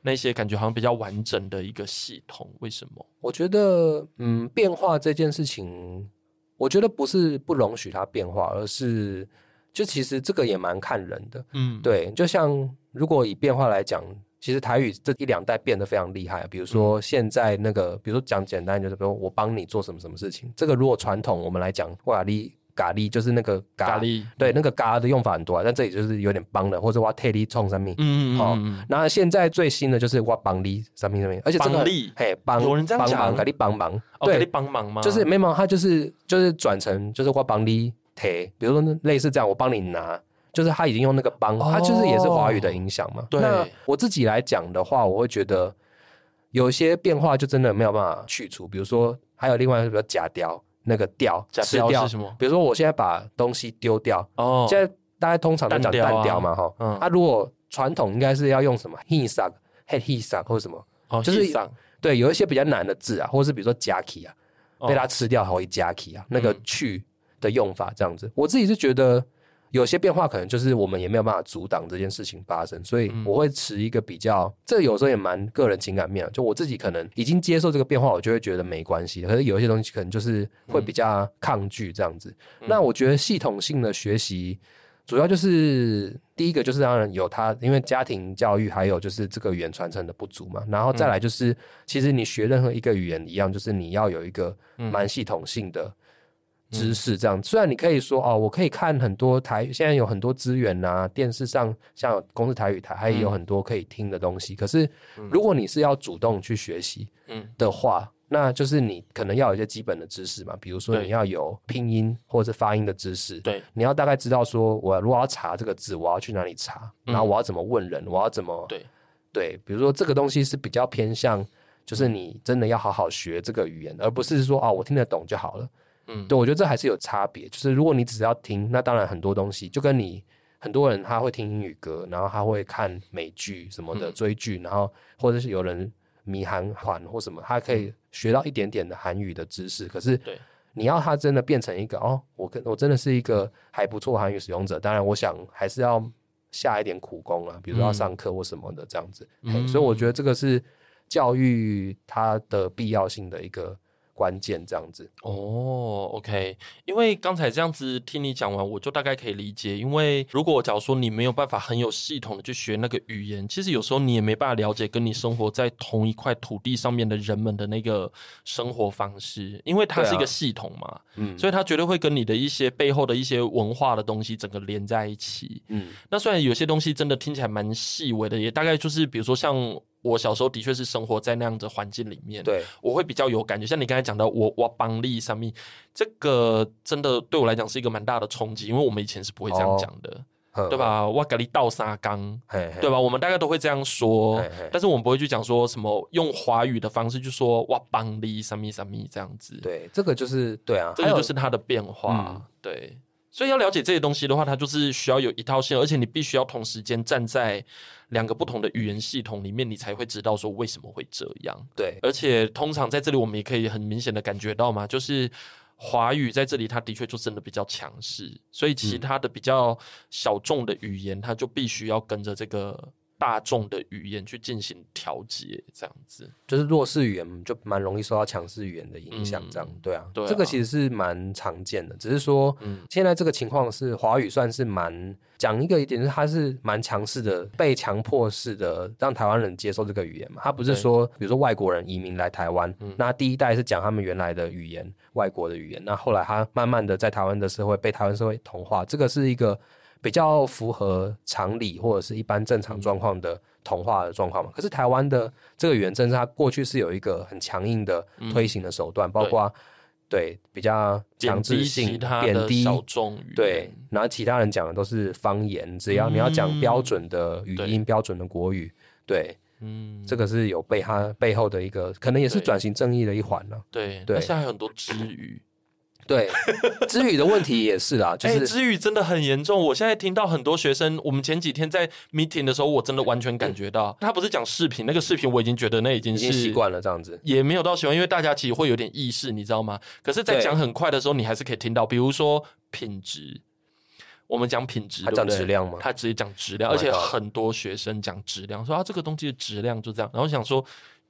那些感觉好像比较完整的一个系统？为什么？我觉得，嗯，变化这件事情，我觉得不是不容许它变化，而是就其实这个也蛮看人的。嗯，对，就像如果以变化来讲。其实台语这一两代变得非常厉害，比如说现在那个，比如说讲简单就是，比如说我帮你做什么什么事情。这个如果传统我们来讲，哇哩咖喱就是那个咖喱，对，那个咖的用法很多啊，但这里就是有点帮的，或者哇替你冲上面，嗯嗯好，那现在最新的就是哇帮你上面上面，而且这个嘿帮有人这样讲，咖喱帮忙，对，咖喱帮忙吗？就是没忙，他就是就是转成就是哇帮你提，比如说类似这样，我帮你拿。就是他已经用那个邦，他就是也是华语的影响嘛。对，那我自己来讲的话，我会觉得有些变化就真的没有办法去除。比如说，还有另外一个假雕，那个雕，假雕是什么？比如说，我现在把东西丢掉，哦，现在大家通常都讲单雕嘛，哈，嗯，他如果传统应该是要用什么 hisak、head hisak 或者什么，就是对，有一些比较难的字啊，或者是比如说 jaki 啊，被他吃掉还会 jaki 啊，那个去的用法这样子，我自己是觉得。有些变化可能就是我们也没有办法阻挡这件事情发生，所以我会持一个比较，嗯、这有时候也蛮个人情感面。就我自己可能已经接受这个变化，我就会觉得没关系。可是有一些东西可能就是会比较抗拒这样子。嗯、那我觉得系统性的学习，主要就是第一个就是当然有他，因为家庭教育还有就是这个语言传承的不足嘛。然后再来就是，其实你学任何一个语言一样，就是你要有一个蛮系统性的。知识这样，虽然你可以说哦，我可以看很多台，现在有很多资源呐，电视上像有公司台语台，还有很多可以听的东西。可是，如果你是要主动去学习，嗯。的话，那就是你可能要有一些基本的知识嘛，比如说你要有拼音或者是发音的知识，对，你要大概知道说，我如果要查这个字，我要去哪里查，然后我要怎么问人，我要怎么对。对，比如说这个东西是比较偏向，就是你真的要好好学这个语言，而不是说哦，我听得懂就好了。嗯，对，我觉得这还是有差别。就是如果你只是要听，那当然很多东西就跟你很多人他会听英语歌，然后他会看美剧什么的追剧，然后或者是有人迷韩团或什么，他可以学到一点点的韩语的知识。可是对，你要他真的变成一个哦，我跟我真的是一个还不错韩语使用者，当然我想还是要下一点苦功啊，比如说要上课或什么的这样子。嗯，所以我觉得这个是教育它的必要性的一个。关键这样子。哦，OK，因为刚才这样子听你讲完，我就大概可以理解。因为如果假如说你没有办法很有系统的去学那个语言，其实有时候你也没办法了解跟你生活在同一块土地上面的人们的那个生活方式，因为它是一个系统嘛，嗯，所以它绝对会跟你的一些背后的一些文化的东西整个连在一起，嗯，那虽然有些东西真的听起来蛮细微的，也大概就是比如说像。我小时候的确是生活在那样的环境里面，对，我会比较有感觉。像你刚才讲到我我帮力上面，这个真的对我来讲是一个蛮大的冲击，因为我们以前是不会这样讲的，哦、对吧？我给你倒沙缸，对吧？我们大概都会这样说，嘿嘿，但是我们不会去讲说什么用华语的方式，去说我帮力什么什么这样子。对，这个就是对啊，这个就是它的变化，嗯、对。所以要了解这些东西的话，它就是需要有一套线，而且你必须要同时间站在两个不同的语言系统里面，你才会知道说为什么会这样。对，而且通常在这里我们也可以很明显的感觉到嘛，就是华语在这里它的确就真的比较强势，所以其他的比较小众的语言，它就必须要跟着这个。大众的语言去进行调节，这样子就是弱势语言就蛮容易受到强势语言的影响，这样、嗯、对啊，对啊，这个其实是蛮常见的。只是说，嗯，现在这个情况是华语算是蛮讲一个一点，是它是蛮强势的，被强迫式的让台湾人接受这个语言嘛。他不是说，比如说外国人移民来台湾，嗯、那第一代是讲他们原来的语言，外国的语言，那后来他慢慢的在台湾的社会被台湾社会同化，这个是一个。比较符合常理或者是一般正常状况的同化的状况嘛？可是台湾的这个语言政策，它过去是有一个很强硬的推行的手段，包括对比较强制性贬低小众语，对，然后其他人讲的都是方言，只要你要讲标准的语音、标准的国语，对，嗯，这个是有被它背后的一个，可能也是转型正义的一环了。对，对，现在还有很多支语。对，支语的问题也是啦，就是支、欸、语真的很严重。我现在听到很多学生，我们前几天在 meeting 的时候，我真的完全感觉到，嗯、他不是讲视频，那个视频我已经觉得那已经是习惯了这样子，也没有到喜欢，因为大家其实会有点意识，你知道吗？可是，在讲很快的时候，你还是可以听到，比如说品质，我们讲品质，他讲质量吗？他直接讲质量，而且很多学生讲质量，说啊这个东西的质量就这样，然后想说。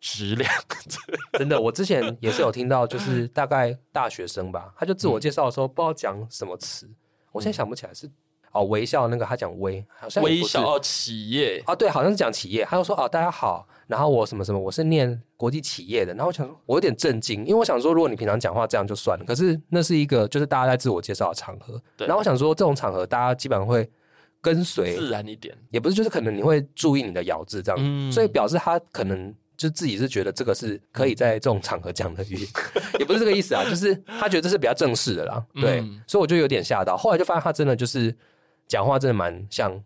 质量。真的，我之前也是有听到，就是大概大学生吧，他就自我介绍的时候不知道讲什么词，我现在想不起来是哦微笑那个他讲微，好像微笑企业。啊，对，好像是讲企业，他就说哦大家好，然后我什么什么我是念国际企业的，然后我想说我有点震惊，因为我想说如果你平常讲话这样就算了，可是那是一个就是大家在自我介绍的场合，然后我想说这种场合大家基本上会跟随自然一点，也不是就是可能你会注意你的咬字这样，所以表示他可能。就自己是觉得这个是可以在这种场合讲的语言，也不是这个意思啊，就是他觉得这是比较正式的啦，对，嗯、所以我就有点吓到。后来就发现他真的就是讲话真的蛮像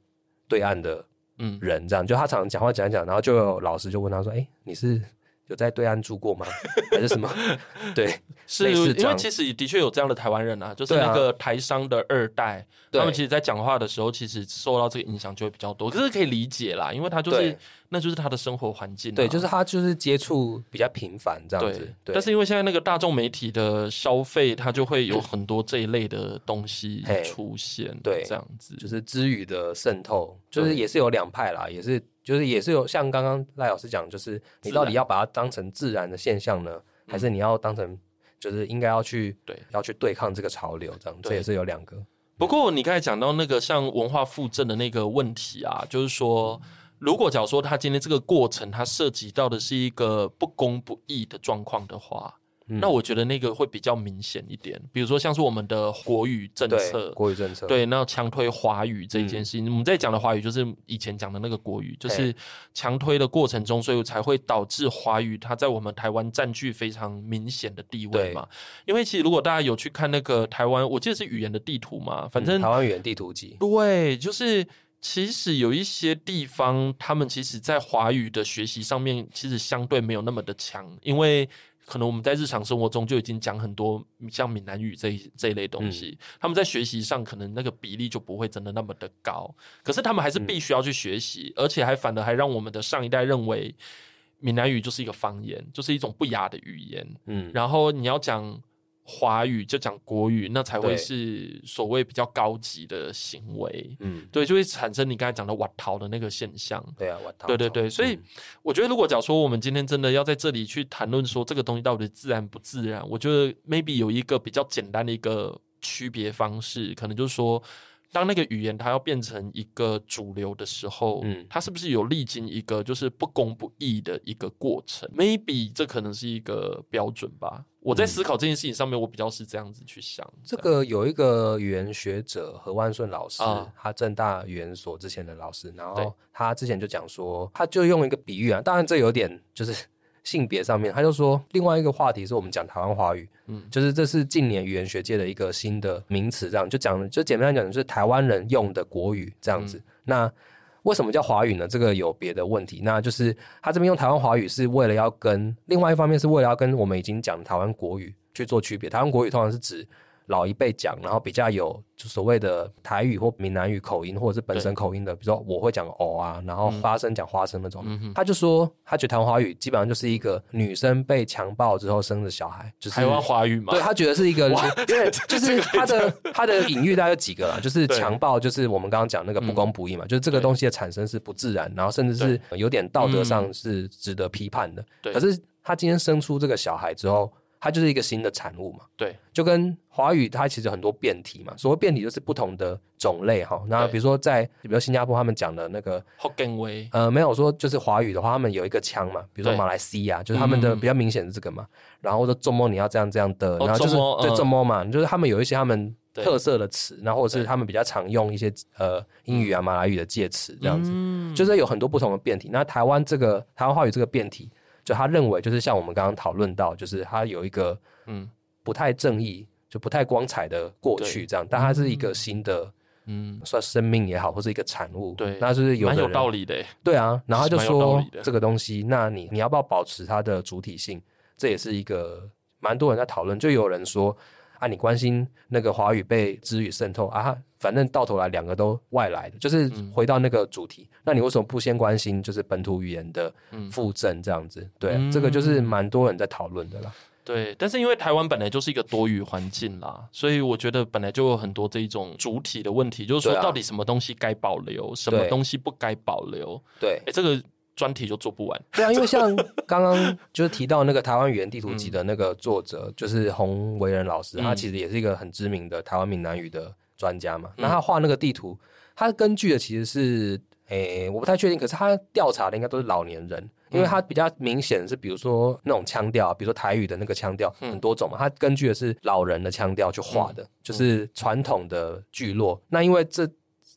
对岸的嗯人这样，就他常常讲话讲一讲，然后就有老师就问他说：“哎、欸，你是？”有在对岸住过吗？还是什么？对，是因为其实的确有这样的台湾人啊，就是那个台商的二代，他们其实，在讲话的时候，其实受到这个影响就会比较多。可是可以理解啦，因为他就是，那就是他的生活环境。对，就是他就是接触比较频繁这样子。对但是因为现在那个大众媒体的消费，它就会有很多这一类的东西出现。对，这样子就是支语的渗透，就是也是有两派啦，也是。就是也是有像刚刚赖老师讲，就是你到底要把它当成自然的现象呢，还是你要当成就是应该要去对要去对抗这个潮流这样？这也是有两个。不过你刚才讲到那个像文化附赠的那个问题啊，就是说，如果假如说他今天这个过程它涉及到的是一个不公不义的状况的话。嗯、那我觉得那个会比较明显一点，比如说像是我们的国语政策，国语政策，对，那强推华语这一件事情，嗯、我们在讲的华语就是以前讲的那个国语，就是强推的过程中，所以才会导致华语它在我们台湾占据非常明显的地位嘛。因为其实如果大家有去看那个台湾，我记得是语言的地图嘛，反正、嗯、台湾语言地图集，对，就是其实有一些地方，他们其实在华语的学习上面，其实相对没有那么的强，因为。可能我们在日常生活中就已经讲很多像闽南语这一这一类东西，嗯、他们在学习上可能那个比例就不会真的那么的高，可是他们还是必须要去学习，嗯、而且还反而还让我们的上一代认为闽南语就是一个方言，就是一种不雅的语言。嗯，然后你要讲。华语就讲国语，那才会是所谓比较高级的行为。嗯，对，就会产生你刚才讲的“挖桃”的那个现象。对啊，挖桃。对对对，所以我觉得，如果假如说我们今天真的要在这里去谈论说这个东西到底自然不自然，我觉得 maybe 有一个比较简单的一个区别方式，可能就是说。当那个语言它要变成一个主流的时候，嗯，它是不是有历经一个就是不公不义的一个过程？Maybe 这可能是一个标准吧。我在思考这件事情上面，我比较是这样子去想。这个有一个语言学者何万顺老师，啊、他政大语言所之前的老师，然后他之前就讲说，他就用一个比喻啊，当然这有点就是。性别上面，他就说另外一个话题是我们讲台湾华语，嗯，就是这是近年语言学界的一个新的名词，这样就讲就简单讲，就是台湾人用的国语这样子。嗯、那为什么叫华语呢？这个有别的问题，那就是他这边用台湾华语是为了要跟另外一方面是为了要跟我们已经讲台湾国语去做区别。台湾国语通常是指。老一辈讲，然后比较有就所谓的台语或闽南语口音，或者是本身口音的，比如说我会讲哦啊，然后花生讲花生那种。嗯、他就说，他觉得台湾华语基本上就是一个女生被强暴之后生的小孩，就是台湾华语嘛。对，他觉得是一个，哇因为就是他的他的隐喻大概有几个啦，就是强暴，就是我们刚刚讲那个不公不义嘛，对就是这个东西的产生是不自然，然后甚至是有点道德上是值得批判的。对可是他今天生出这个小孩之后。它就是一个新的产物嘛，对，就跟华语它其实很多变体嘛，所谓变体就是不同的种类哈。那比如说在，比如新加坡他们讲的那个呃，没有说就是华语的话，他们有一个腔嘛，比如说马来西亚，就是他们的比较明显的这个嘛。然后说中摸你要这样这样的，然后就是对中摸嘛，就是他们有一些他们特色的词，然后或者是他们比较常用一些呃英语啊、马来语的介词这样子，就是有很多不同的变体。那台湾这个台湾话语这个变体。就他认为，就是像我们刚刚讨论到，就是他有一个嗯不太正义、就不太光彩的过去，这样，但他是一个新的嗯，算生命也好，或是一个产物，对，那就是有蛮有道理的，对啊。然后他就说这个东西，那你你要不要保持它的主体性？这也是一个蛮多人在讨论。就有人说啊，你关心那个华语被支语渗透啊？反正到头来两个都外来的，就是回到那个主题。嗯、那你为什么不先关心就是本土语言的附赠这样子？嗯、对，嗯、这个就是蛮多人在讨论的啦。对，但是因为台湾本来就是一个多语环境啦，所以我觉得本来就有很多这一种主体的问题，就是说到底什么东西该保留，啊、什么东西不该保留？对，哎，这个专题就做不完。对啊，因为像 刚刚就是提到那个台湾语言地图集的那个作者，嗯、就是洪维仁老师，他其实也是一个很知名的台湾闽南语的。专家嘛，那他画那个地图，他根据的其实是，诶、欸，我不太确定，可是他调查的应该都是老年人，因为他比较明显是，比如说那种腔调，比如说台语的那个腔调很多种嘛，他根据的是老人的腔调去画的，就是传统的聚落。那因为这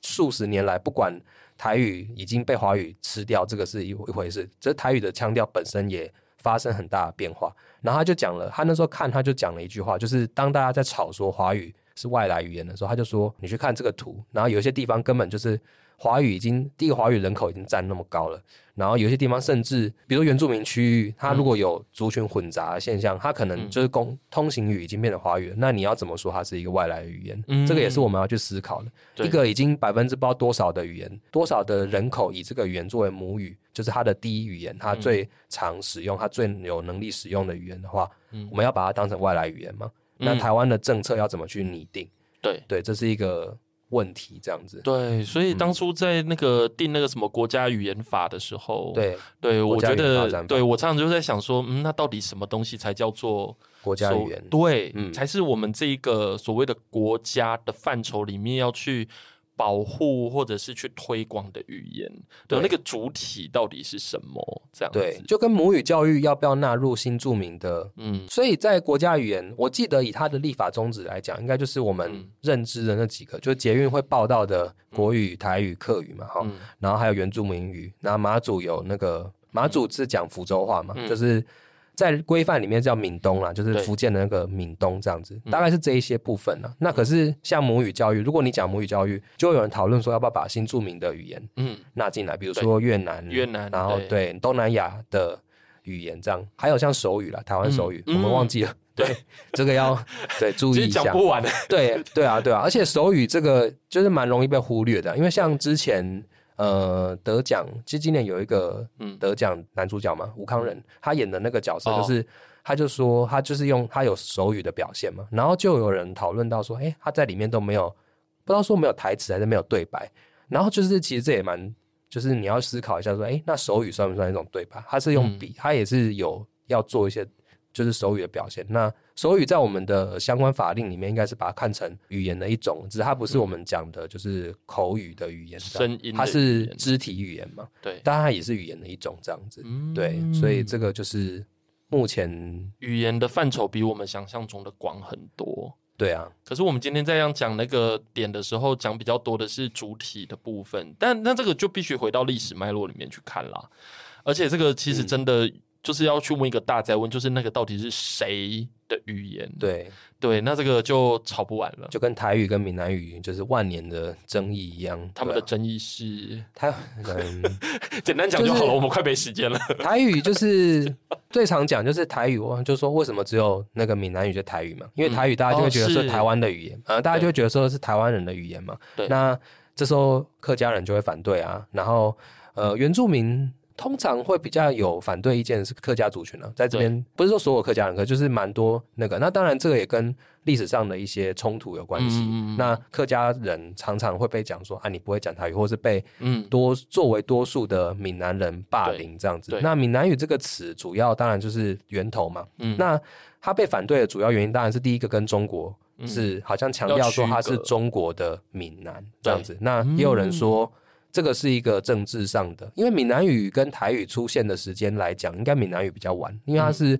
数十年来，不管台语已经被华语吃掉，这个是一一回事，这台语的腔调本身也发生很大的变化。然后他就讲了，他那时候看他就讲了一句话，就是当大家在吵说华语。是外来语言的时候，他就说你去看这个图，然后有些地方根本就是。华语已经第一个华语人口已经占那么高了，然后有些地方甚至，比如原住民区域，它如果有族群混杂的现象，它可能就是公通行语已经变成华语了。那你要怎么说它是一个外来语言？嗯，这个也是我们要去思考的。一个已经百分之不知道多少的语言，多少的人口以这个语言作为母语，就是它的第一语言，它最常使用，它最有能力使用的语言的话，我们要把它当成外来语言吗？那台湾的政策要怎么去拟定？对对，这是一个。问题这样子，对，所以当初在那个定那个什么国家语言法的时候，对，对我觉得，对我常常就在想说，嗯，那到底什么东西才叫做国家语言？对，嗯，才是我们这一个所谓的国家的范畴里面要去。保护或者是去推广的语言，对，那个主体到底是什么？这样子。对，就跟母语教育要不要纳入新住民的，嗯，所以在国家语言，我记得以它的立法宗旨来讲，应该就是我们认知的那几个，嗯、就是捷运会报道的国语、台语、客语嘛，哈、嗯，然后还有原住民语，然后马祖有那个马祖是讲福州话嘛，嗯、就是。在规范里面叫闽东啦，就是福建的那个闽东这样子，大概是这一些部分啦。那可是像母语教育，如果你讲母语教育，就会有人讨论说要不要把新著名的语言嗯。纳进来，比如说越南、越南，然后对。东南亚的语言这样，还有像手语啦，台湾手语，我们忘记了，对。这个要对 注意一下，讲不完。的，对对啊对啊，而且手语这个就是蛮容易被忽略的，因为像之前。呃，得奖，其实今年有一个得奖男主角嘛，嗯、吴慷仁，他演的那个角色就是，哦、他就说他就是用他有手语的表现嘛，然后就有人讨论到说，哎、欸，他在里面都没有，不知道说没有台词还是没有对白，然后就是其实这也蛮，就是你要思考一下说，哎、欸，那手语算不算一种对白？他是用笔，嗯、他也是有要做一些。就是手语的表现。那手语在我们的相关法令里面，应该是把它看成语言的一种，只是它不是我们讲的，就是口语的语言，声音，它是肢体语言嘛？对，当然它也是语言的一种，这样子。嗯、对，所以这个就是目前语言的范畴比我们想象中的广很多。对啊，可是我们今天在这样讲那个点的时候，讲比较多的是主体的部分，但那这个就必须回到历史脉络里面去看啦。而且这个其实真的、嗯。就是要去问一个大灾问，就是那个到底是谁的语言？对对，那这个就吵不完了，就跟台语跟闽南语就是万年的争议一样。他们的争议是，他嗯，简单讲就好了，就是、我们快没时间了。台语就是最常讲，就是台语，就是说为什么只有那个闽南语就台语嘛？因为台语大家就会觉得是台湾的语言，呃、嗯，大家就会觉得说是台湾人的语言嘛。对，那这时候客家人就会反对啊，然后呃，原住民。通常会比较有反对意见的是客家族群啊，在这边不是说所有客家人，可就是蛮多那个。那当然，这个也跟历史上的一些冲突有关系。嗯、那客家人常常会被讲说啊，你不会讲台语，或是被多、嗯、作为多数的闽南人霸凌这样子。那闽南语这个词，主要当然就是源头嘛。嗯、那他被反对的主要原因，当然是第一个跟中国是好像强调说他是中国的闽南这样子。那也有人说。这个是一个政治上的，因为闽南语跟台语出现的时间来讲，应该闽南语比较晚，因为它是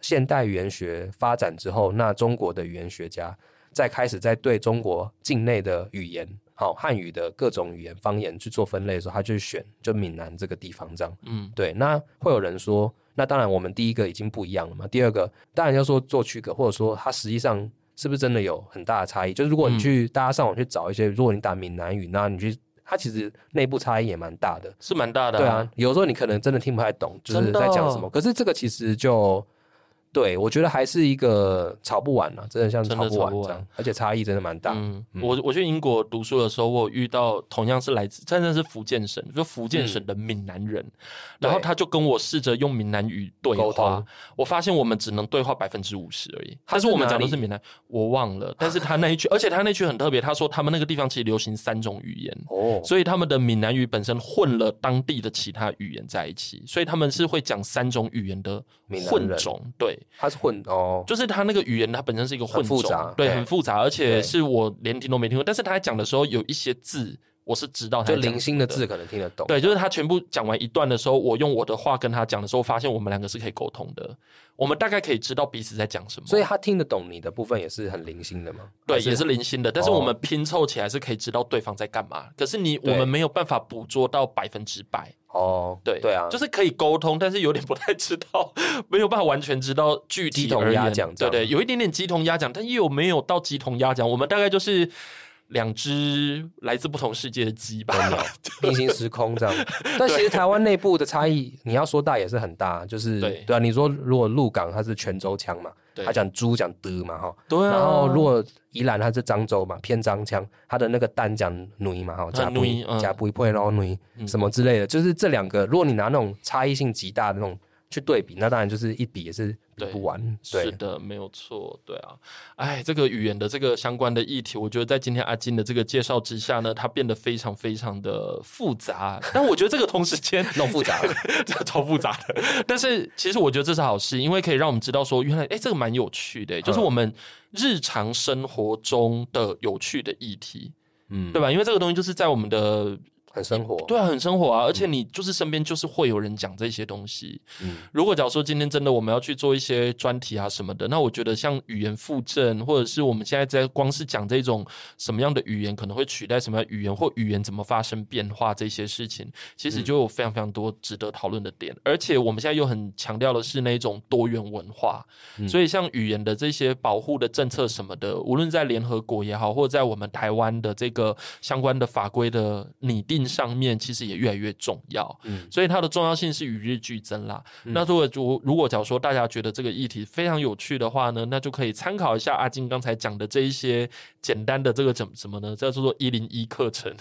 现代语言学发展之后，那中国的语言学家在开始在对中国境内的语言，好汉语的各种语言方言去做分类的时候，他就选就闽南这个地方这样。嗯，对。那会有人说，那当然我们第一个已经不一样了嘛，第二个当然要说做区隔，或者说它实际上是不是真的有很大的差异？就是如果你去、嗯、大家上网去找一些，如果你打闽南语，那你去。它其实内部差异也蛮大的，是蛮大的。对啊，有时候你可能真的听不太懂，就是在讲什么。可是这个其实就。对，我觉得还是一个吵不完了，真的像吵不完这样，而且差异真的蛮大。嗯，我我去英国读书的时候，我遇到同样是来自真的是福建省，就福建省的闽南人，然后他就跟我试着用闽南语对话，我发现我们只能对话百分之五十而已。他是我们讲的是闽南，我忘了，但是他那一句，而且他那句很特别，他说他们那个地方其实流行三种语言哦，所以他们的闽南语本身混了当地的其他语言在一起，所以他们是会讲三种语言的混种，对。它是混哦，就是它那个语言，它本身是一个混种，对，很复杂，而且是我连听都没听过。但是他讲的时候，有一些字我是知道他，就零星的字可能听得懂。对，就是他全部讲完一段的时候，我用我的话跟他讲的时候，发现我们两个是可以沟通的。我们大概可以知道彼此在讲什么，所以他听得懂你的部分也是很零星的吗？对，也是零星的。但是我们拼凑起来是可以知道对方在干嘛。可是你我们没有办法捕捉到百分之百。哦，对对啊，就是可以沟通，但是有点不太知道，没有办法完全知道具体鸡同鸭讲。对对，有一点点鸡同鸭讲，但又没有到鸡同鸭讲。我们大概就是。两只来自不同世界的鸡吧，平行时空这样。但其实台湾内部的差异，你要说大也是很大，就是对，对啊。你说如果鹿港它是泉州腔嘛，他讲猪讲的嘛哈，对啊。然后如果宜兰它是漳州嘛，偏漳腔，它的那个蛋讲女嘛哈，加不加不一配然后女什么之类的，就是这两个，如果你拿那种差异性极大的那种。去对比，那当然就是一比也是比不完。对，是的，没有错。对啊，哎，这个语言的这个相关的议题，我觉得在今天阿金的这个介绍之下呢，它变得非常非常的复杂。但我觉得这个同时间 弄复杂，超复杂的。但是其实我觉得这是好事，因为可以让我们知道说，原来哎，这个蛮有趣的，就是我们日常生活中的有趣的议题，嗯，对吧？因为这个东西就是在我们的。很生活，对啊，很生活啊！而且你就是身边就是会有人讲这些东西。嗯，如果假如说今天真的我们要去做一些专题啊什么的，那我觉得像语言复振，或者是我们现在在光是讲这种什么样的语言可能会取代什么样的语言，或语言怎么发生变化这些事情，其实就有非常非常多值得讨论的点。嗯，而且我们现在又很强调的是那种多元文化，嗯，所以像语言的这些保护的政策什么的，无论在联合国也好，或者在我们台湾的这个相关的法规的拟定。上面其实也越来越重要，嗯，所以它的重要性是与日俱增啦。嗯、那如果如如果假如说大家觉得这个议题非常有趣的话呢，那就可以参考一下阿金刚才讲的这一些简单的这个怎什么呢？叫做一零一课程，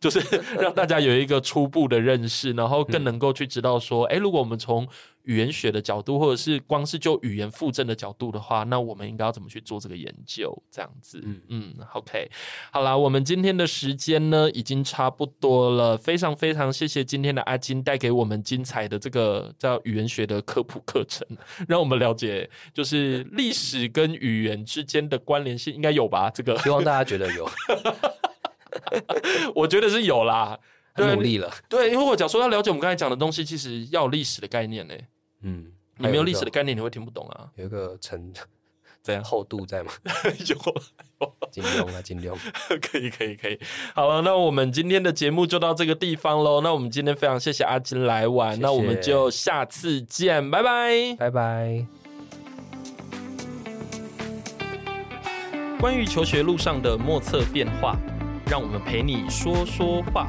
就是 让大家有一个初步的认识，然后更能够去知道说，哎、欸，如果我们从语言学的角度，或者是光是就语言复振的角度的话，那我们应该要怎么去做这个研究？这样子，嗯。嗯，OK，好啦，我们今天的时间呢已经差不多了，非常非常谢谢今天的阿金带给我们精彩的这个叫语言学的科普课程，让我们了解就是历史跟语言之间的关联性，应该有吧？这个？希望大家觉得有，我觉得是有啦，努力了，对，因为我假如说要了解我们刚才讲的东西，其实要有历史的概念呢。嗯，你没有历史的概念，你会听不懂啊。有一个层，这样厚度在吗？有，金庸啊，金庸，可以，可以，可以。好了，那我们今天的节目就到这个地方喽。那我们今天非常谢谢阿金来玩，谢谢，那我们就下次见，拜拜，拜拜。关于求学路上的莫测变化，让我们陪你说说话。